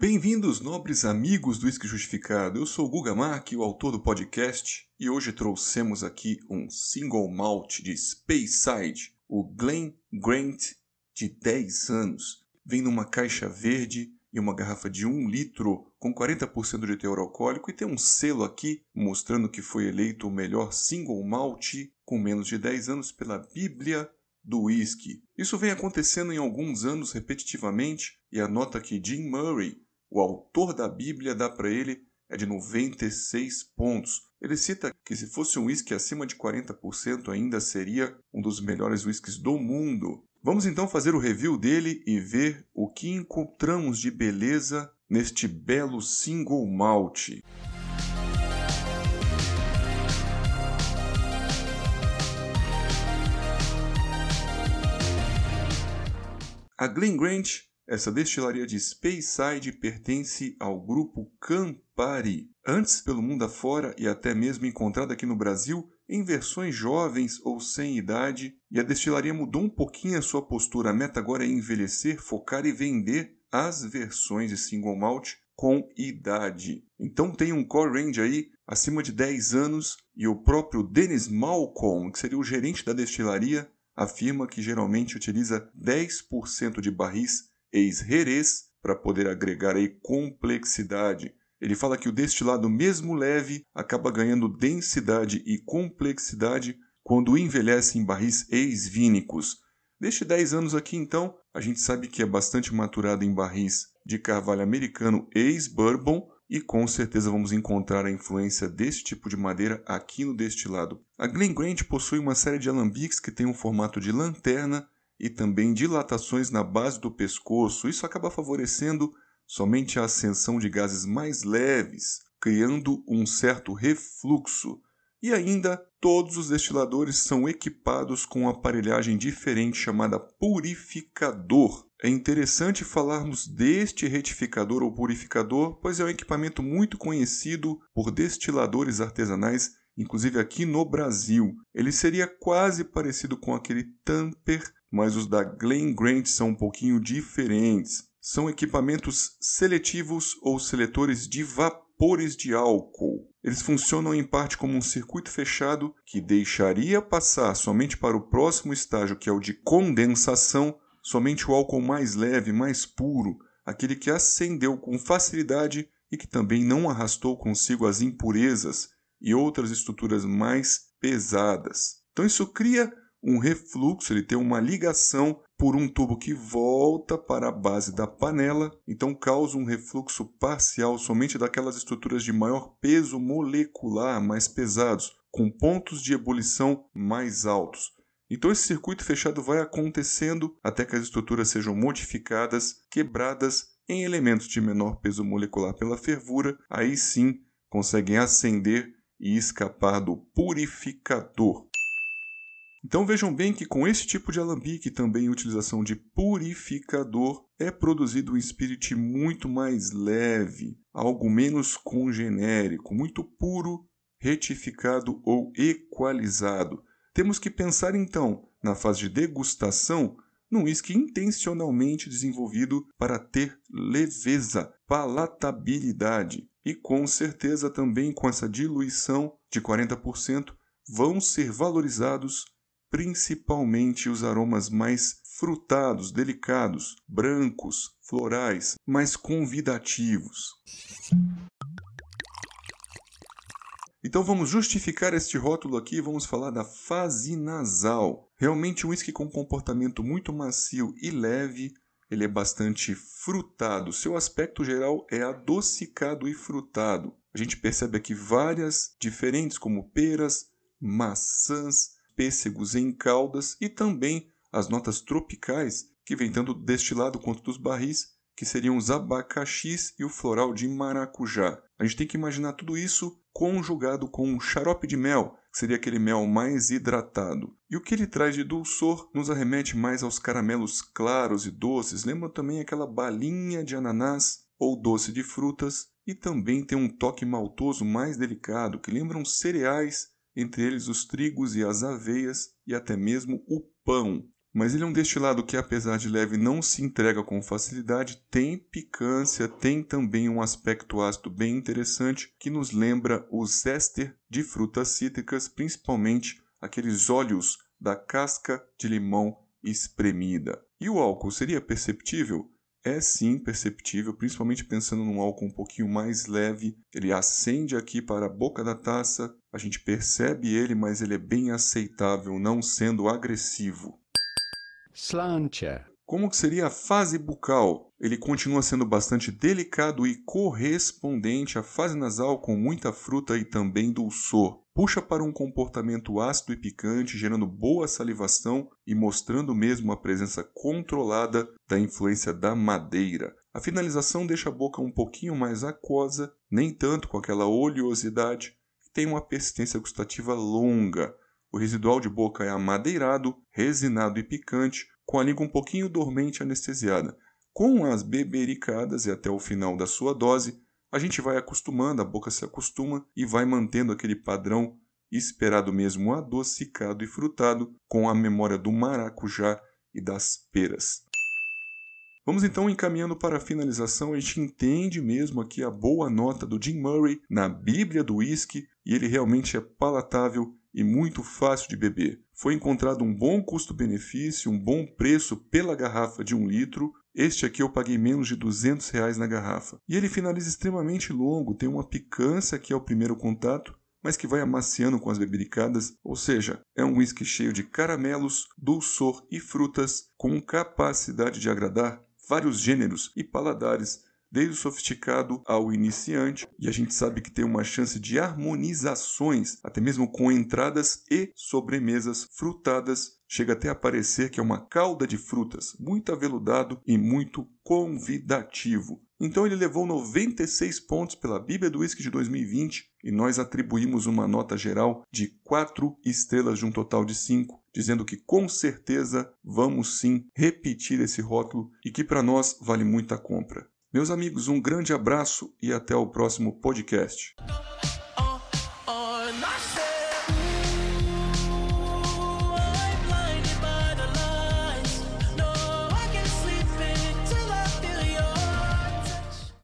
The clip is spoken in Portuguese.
Bem-vindos, nobres amigos do Whisky Justificado. Eu sou o Guga Mark, o autor do podcast, e hoje trouxemos aqui um single malt de Speyside, o Glen Grant de 10 anos. Vem numa caixa verde e uma garrafa de 1 litro com 40% de teor alcoólico e tem um selo aqui mostrando que foi eleito o melhor single malt com menos de 10 anos pela Bíblia do whisky. Isso vem acontecendo em alguns anos repetitivamente e a nota que Jim Murray o autor da Bíblia dá para ele é de 96 pontos. Ele cita que se fosse um whisky acima de 40% ainda seria um dos melhores whiskies do mundo. Vamos então fazer o review dele e ver o que encontramos de beleza neste belo single malt. A Glen Grant essa destilaria de Speyside pertence ao grupo Campari, antes pelo mundo afora e até mesmo encontrada aqui no Brasil em versões jovens ou sem idade, e a destilaria mudou um pouquinho a sua postura. A meta agora é envelhecer, focar e vender as versões de single malt com idade. Então tem um core range aí acima de 10 anos e o próprio Dennis Malcolm, que seria o gerente da destilaria, afirma que geralmente utiliza 10% de barris ex-Jerez para poder agregar aí complexidade. Ele fala que o destilado mesmo leve acaba ganhando densidade e complexidade quando envelhece em barris ex-vínicos. Deste 10 anos aqui, então, a gente sabe que é bastante maturado em barris de carvalho americano ex-bourbon e com certeza vamos encontrar a influência desse tipo de madeira aqui no destilado. A Glen Grant possui uma série de alambiques que tem um formato de lanterna e também dilatações na base do pescoço. Isso acaba favorecendo somente a ascensão de gases mais leves, criando um certo refluxo. E ainda, todos os destiladores são equipados com uma aparelhagem diferente chamada purificador. É interessante falarmos deste retificador ou purificador, pois é um equipamento muito conhecido por destiladores artesanais, inclusive aqui no Brasil. Ele seria quase parecido com aquele tamper mas os da Glen Grant são um pouquinho diferentes. São equipamentos seletivos ou seletores de vapores de álcool. Eles funcionam em parte como um circuito fechado que deixaria passar somente para o próximo estágio, que é o de condensação, somente o álcool mais leve, mais puro, aquele que acendeu com facilidade e que também não arrastou consigo as impurezas e outras estruturas mais pesadas. Então isso cria um refluxo, ele tem uma ligação por um tubo que volta para a base da panela, então causa um refluxo parcial somente daquelas estruturas de maior peso molecular, mais pesados, com pontos de ebulição mais altos. Então esse circuito fechado vai acontecendo até que as estruturas sejam modificadas, quebradas em elementos de menor peso molecular pela fervura, aí sim conseguem acender e escapar do purificador. Então vejam bem que com esse tipo de alambique também utilização de purificador é produzido um spirit muito mais leve, algo menos congenérico, muito puro, retificado ou equalizado. Temos que pensar então na fase de degustação num whisky intencionalmente desenvolvido para ter leveza, palatabilidade e com certeza também com essa diluição de 40% vão ser valorizados principalmente os aromas mais frutados, delicados, brancos, florais, mais convidativos. Então vamos justificar este rótulo aqui e vamos falar da fase nasal. Realmente um whisky com comportamento muito macio e leve, ele é bastante frutado. Seu aspecto geral é adocicado e frutado. A gente percebe aqui várias diferentes como peras, maçãs, pêssegos em caldas e também as notas tropicais que vem tanto destilado quanto dos barris, que seriam os abacaxis e o floral de maracujá. A gente tem que imaginar tudo isso conjugado com um xarope de mel, que seria aquele mel mais hidratado. E o que ele traz de dulçor nos arremete mais aos caramelos claros e doces, lembra também aquela balinha de ananás ou doce de frutas, e também tem um toque maltoso mais delicado, que lembram cereais entre eles os trigos e as aveias e até mesmo o pão. mas ele é um destilado que, apesar de leve, não se entrega com facilidade, tem picância, tem também um aspecto ácido bem interessante que nos lembra o zester de frutas cítricas, principalmente aqueles óleos da casca de limão espremida. E o álcool seria perceptível? É sim perceptível, principalmente pensando num álcool um pouquinho mais leve. Ele acende aqui para a boca da taça, a gente percebe ele, mas ele é bem aceitável, não sendo agressivo. Slantia. Como que seria a fase bucal? Ele continua sendo bastante delicado e correspondente à fase nasal com muita fruta e também dulçor. Puxa para um comportamento ácido e picante, gerando boa salivação e mostrando mesmo a presença controlada da influência da madeira. A finalização deixa a boca um pouquinho mais aquosa, nem tanto com aquela oleosidade, tem uma persistência gustativa longa, o residual de boca é amadeirado, resinado e picante, com a língua um pouquinho dormente anestesiada. Com as bebericadas e até o final da sua dose, a gente vai acostumando, a boca se acostuma e vai mantendo aquele padrão esperado mesmo adocicado e frutado com a memória do maracujá e das peras. Vamos então encaminhando para a finalização. A gente entende mesmo aqui a boa nota do Jim Murray na Bíblia do Whisky e ele realmente é palatável e muito fácil de beber. Foi encontrado um bom custo-benefício, um bom preço pela garrafa de um litro. Este aqui eu paguei menos de 200 reais na garrafa. E ele finaliza extremamente longo, tem uma picância que é o primeiro contato, mas que vai amaciando com as bebericadas, ou seja, é um whisky cheio de caramelos, dulçor e frutas, com capacidade de agradar vários gêneros e paladares desde o sofisticado ao iniciante, e a gente sabe que tem uma chance de harmonizações, até mesmo com entradas e sobremesas frutadas. Chega até a parecer que é uma calda de frutas, muito aveludado e muito convidativo. Então ele levou 96 pontos pela Bíblia do Whisky de 2020 e nós atribuímos uma nota geral de 4 estrelas de um total de 5, dizendo que com certeza vamos sim repetir esse rótulo e que para nós vale muito a compra. Meus amigos, um grande abraço e até o próximo podcast.